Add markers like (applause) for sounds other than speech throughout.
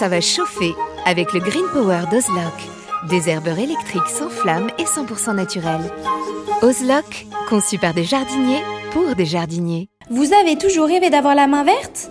ça va chauffer avec le Green Power d'Ozlock. Des herbeurs électriques sans flamme et 100% naturels. Ozlock, conçu par des jardiniers pour des jardiniers. Vous avez toujours rêvé d'avoir la main verte?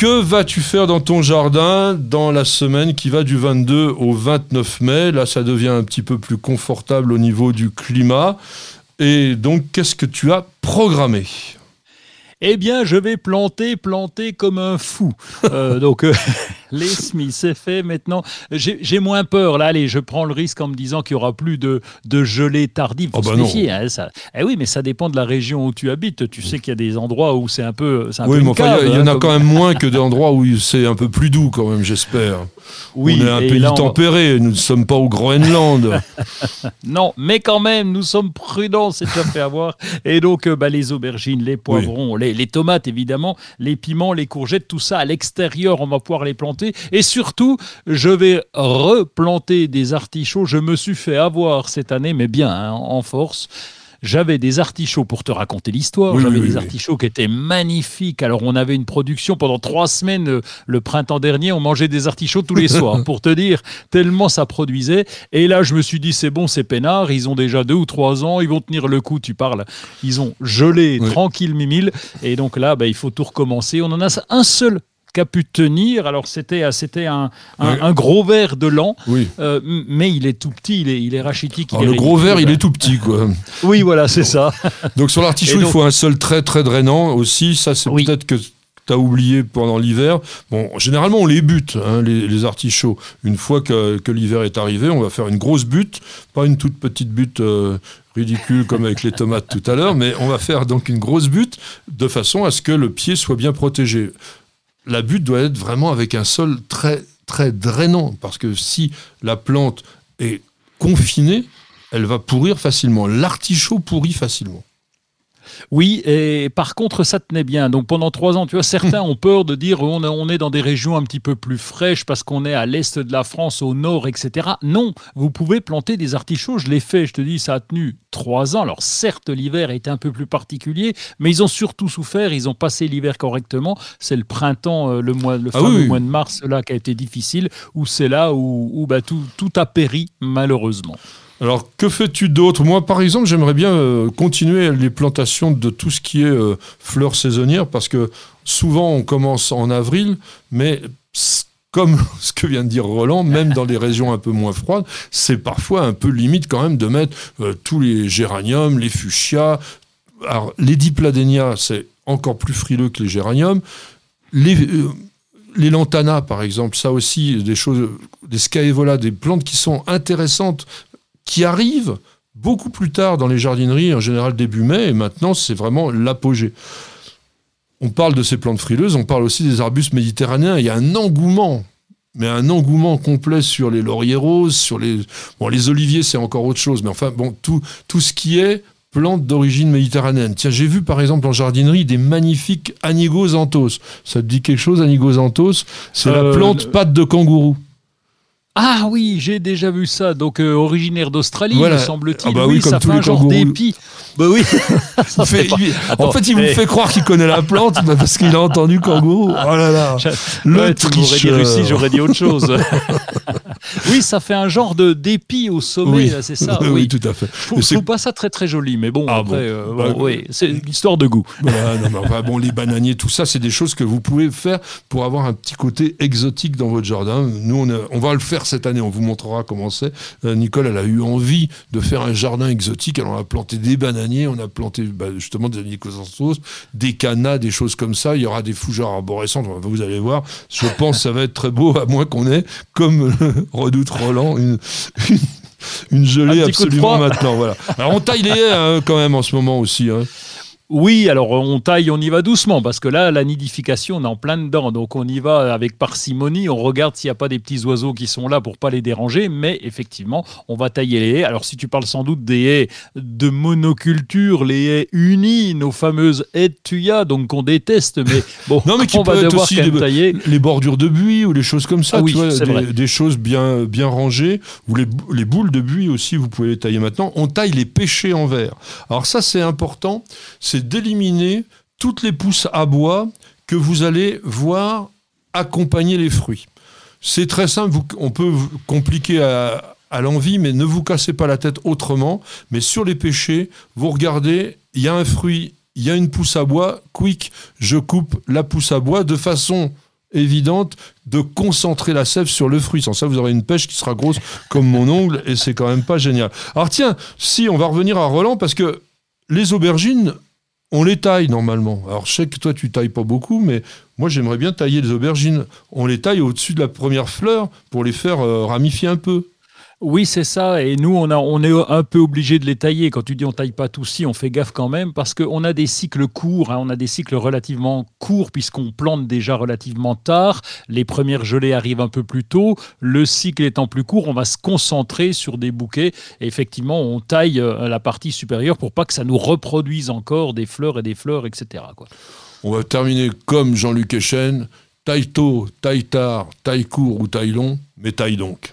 que vas-tu faire dans ton jardin dans la semaine qui va du 22 au 29 mai? Là, ça devient un petit peu plus confortable au niveau du climat. Et donc, qu'est-ce que tu as programmé? Eh bien, je vais planter, planter comme un fou. Euh, donc, euh, (laughs) les semis, c'est fait maintenant. J'ai moins peur. Là, allez, je prends le risque en me disant qu'il n'y aura plus de, de gelée tardive. Oh bah non. Hein, ça. Eh oui, mais ça dépend de la région où tu habites. Tu sais qu'il y a des endroits où c'est un peu. Un oui, peu mais enfin, il y, hein, en a quand même moins que d'endroits où c'est un peu plus doux, quand même, j'espère. (laughs) Oui, on est un pays là, on... tempéré, nous ne sommes pas au Groenland. (laughs) (laughs) non, mais quand même, nous sommes prudents, c'est déjà fait avoir. Et donc, euh, bah, les aubergines, les poivrons, oui. les, les tomates, évidemment, les piments, les courgettes, tout ça à l'extérieur, on va pouvoir les planter. Et surtout, je vais replanter des artichauts. Je me suis fait avoir cette année, mais bien, hein, en force. J'avais des artichauts pour te raconter l'histoire. Oui, J'avais oui, des oui. artichauts qui étaient magnifiques. Alors, on avait une production pendant trois semaines. euh, Le printemps dernier, on mangeait des artichauts tous les (laughs) soirs, pour te dire, tellement ça produisait. Et là, je me suis dit, c'est bon, c'est peinard. Ils ont déjà deux ou trois ans. Ils vont tenir le coup, tu parles. Ils ont gelé tranquille, mimile. Et donc là, bah, il faut tout recommencer. On en a un seul qui a pu tenir. Alors, c'était c'était un, un, Oui. un gros verre de lent. Oui. Euh, mais il est tout petit, il est, il est rachitique. il Alors, est le gros verre, il est tout petit, quoi. (laughs) Oui, voilà, c'est ça. (laughs) Donc sur l'artichaut, il faut un sol très très drainant aussi. Ça, c'est Oui. peut-être que tu as oublié pendant l'hiver. Bon, généralement, on les bute, hein, les, les artichauts. Une fois que, que l'hiver est arrivé, on va faire une grosse butte, pas une toute petite butte euh, ridicule comme avec les tomates tout à l'heure, mais on va faire donc une grosse butte de façon à ce que le pied soit bien protégé. La butte doit être vraiment avec un sol très très drainant, parce que si la plante est confinée, elle va pourrir facilement. L'artichaut pourrit facilement. Oui, et par contre, ça tenait bien. Donc pendant trois ans, tu vois, certains (laughs) ont peur de dire on, on est dans des régions un petit peu plus fraîches parce qu'on est à l'est de la France, au nord, etc. Non, vous pouvez planter des artichauts. Je l'ai fait, je te dis, ça a tenu trois ans. Alors certes, l'hiver a été un peu plus particulier, mais ils ont surtout souffert. Ils ont passé l'hiver correctement. C'est le printemps, euh, le mois, le Ah fameux oui, oui. mois de mars là qui a été difficile, où c'est là où, où, bah, tout, tout a péri malheureusement. Alors, que fais-tu d'autre? Moi, par exemple, j'aimerais bien euh, continuer les plantations de tout ce qui est euh, fleurs saisonnières, parce que souvent, on commence en avril, mais comme (laughs) ce que vient de dire Roland, même dans les (laughs) régions un peu moins froides, c'est parfois un peu limite quand même de mettre euh, tous les géraniums, les fuchsias. Alors, les dipladénias, c'est encore plus frileux que les géraniums. Les, les lantanas, par exemple, ça aussi, des choses, des scaevola, des plantes qui sont intéressantes qui arrive beaucoup plus tard dans les jardineries, en général début mai, et maintenant c'est vraiment l'apogée. On parle de ces plantes frileuses, on parle aussi des arbustes méditerranéens. Il y a un engouement, mais un engouement complet sur les lauriers roses, sur les. Bon, les oliviers, c'est encore autre chose, mais enfin, bon, tout, tout ce qui est plantes d'origine méditerranéenne. Tiens, j'ai vu par exemple en jardinerie des magnifiques anigos Ça te dit quelque chose, anigos C'est la Euh, plante le- patte de kangourou. Ah oui, j'ai déjà vu ça. Donc euh, originaire d'Australie, Voilà. me semble-t-il. Ah bah oui, oui, comme ça tous fait les un genre kangourous. d'épi. Bah oui. (laughs) Ça Il fait- fait pas- il- Attends, en fait, il vous fait croire qu'il connaît la plante bah, parce qu'il a entendu kangourou. Oh là là. je- (laughs) Le ouais, dit tricheur. Russie, j'aurais dit autre chose. (laughs) oui, ça fait un genre de d'épi au sommet, c'est ça. (laughs) Oui, oui, tout à fait. Je trouve pas ça très très joli, mais bon, Ah après, bon. euh, Bah, bon, oui, c'est une histoire de goût. (laughs) Non, mais bon, les bananiers, tout ça, c'est des choses que vous pouvez faire pour avoir un petit côté exotique dans votre jardin. Nous, on, a- on va le faire cette année. On vous montrera comment c'est. Euh, Nicole, elle a eu envie de faire un jardin exotique. Alors, on a planté des bananiers, on a planté bah, justement des anicosantos, des canas, des choses comme ça. Il y aura des fougères arborescentes. Vous allez voir. Je pense que ça va être très beau, à moins qu'on ait, comme Redoute Roland, une, une, une gelée absolument maintenant. Voilà. Alors, on taille les haies hein, quand même en ce moment aussi. hein. Oui, alors on taille, on y va doucement, parce que là, la nidification, on est en plein dedans. Donc on y va avec parcimonie, on regarde s'il n'y a pas des petits oiseaux qui sont là pour pas les déranger, mais effectivement, on va tailler les haies. Alors si tu parles sans doute des haies de monoculture, les haies unies, nos fameuses haies de tuya, donc qu'on déteste, mais (laughs) bon, Non, mais on va devoir aussi des- tailler. les bordures de buis ou les choses comme ça, Ah oui, tu vois, c'est des, vrai. des choses bien, bien rangées, ou les, bou- les boules de buis aussi, vous pouvez les tailler maintenant. On taille les pêchers en verre. Alors ça, c'est important, c'est d'éliminer toutes les pousses à bois que vous allez voir accompagner les fruits. C'est très simple, on peut compliquer à, à l'envie, mais ne vous cassez pas la tête autrement. Mais sur les pêchers, vous regardez, il y a un fruit, il y a une pousse à bois, quick, je coupe la pousse à bois de façon évidente de concentrer la sève sur le fruit. Sans ça, vous aurez une pêche qui sera grosse comme mon ongle et c'est quand même pas génial. Alors tiens, si on va revenir à Roland parce que les aubergines, on les taille normalement. Alors je sais que toi tu tailles pas beaucoup, mais moi j'aimerais bien tailler les aubergines. On les taille au-dessus de la première fleur pour les faire euh, ramifier un peu. Oui, c'est ça. Et nous, on, a, on est un peu obligé de les tailler. Quand tu dis on taille pas tout si, on fait gaffe quand même parce qu'on a des cycles courts. hein. on a des cycles relativement courts puisqu'on plante déjà relativement tard. Les premières gelées arrivent un peu plus tôt. Le cycle étant plus court, on va se concentrer sur des bouquets. Et effectivement, on taille euh, la partie supérieure pour pas que ça nous reproduise encore des fleurs et des fleurs, etc. On va terminer comme Jean-Luc Echen. Taille tôt, taille tard, taille court ou taille long, mais taille donc.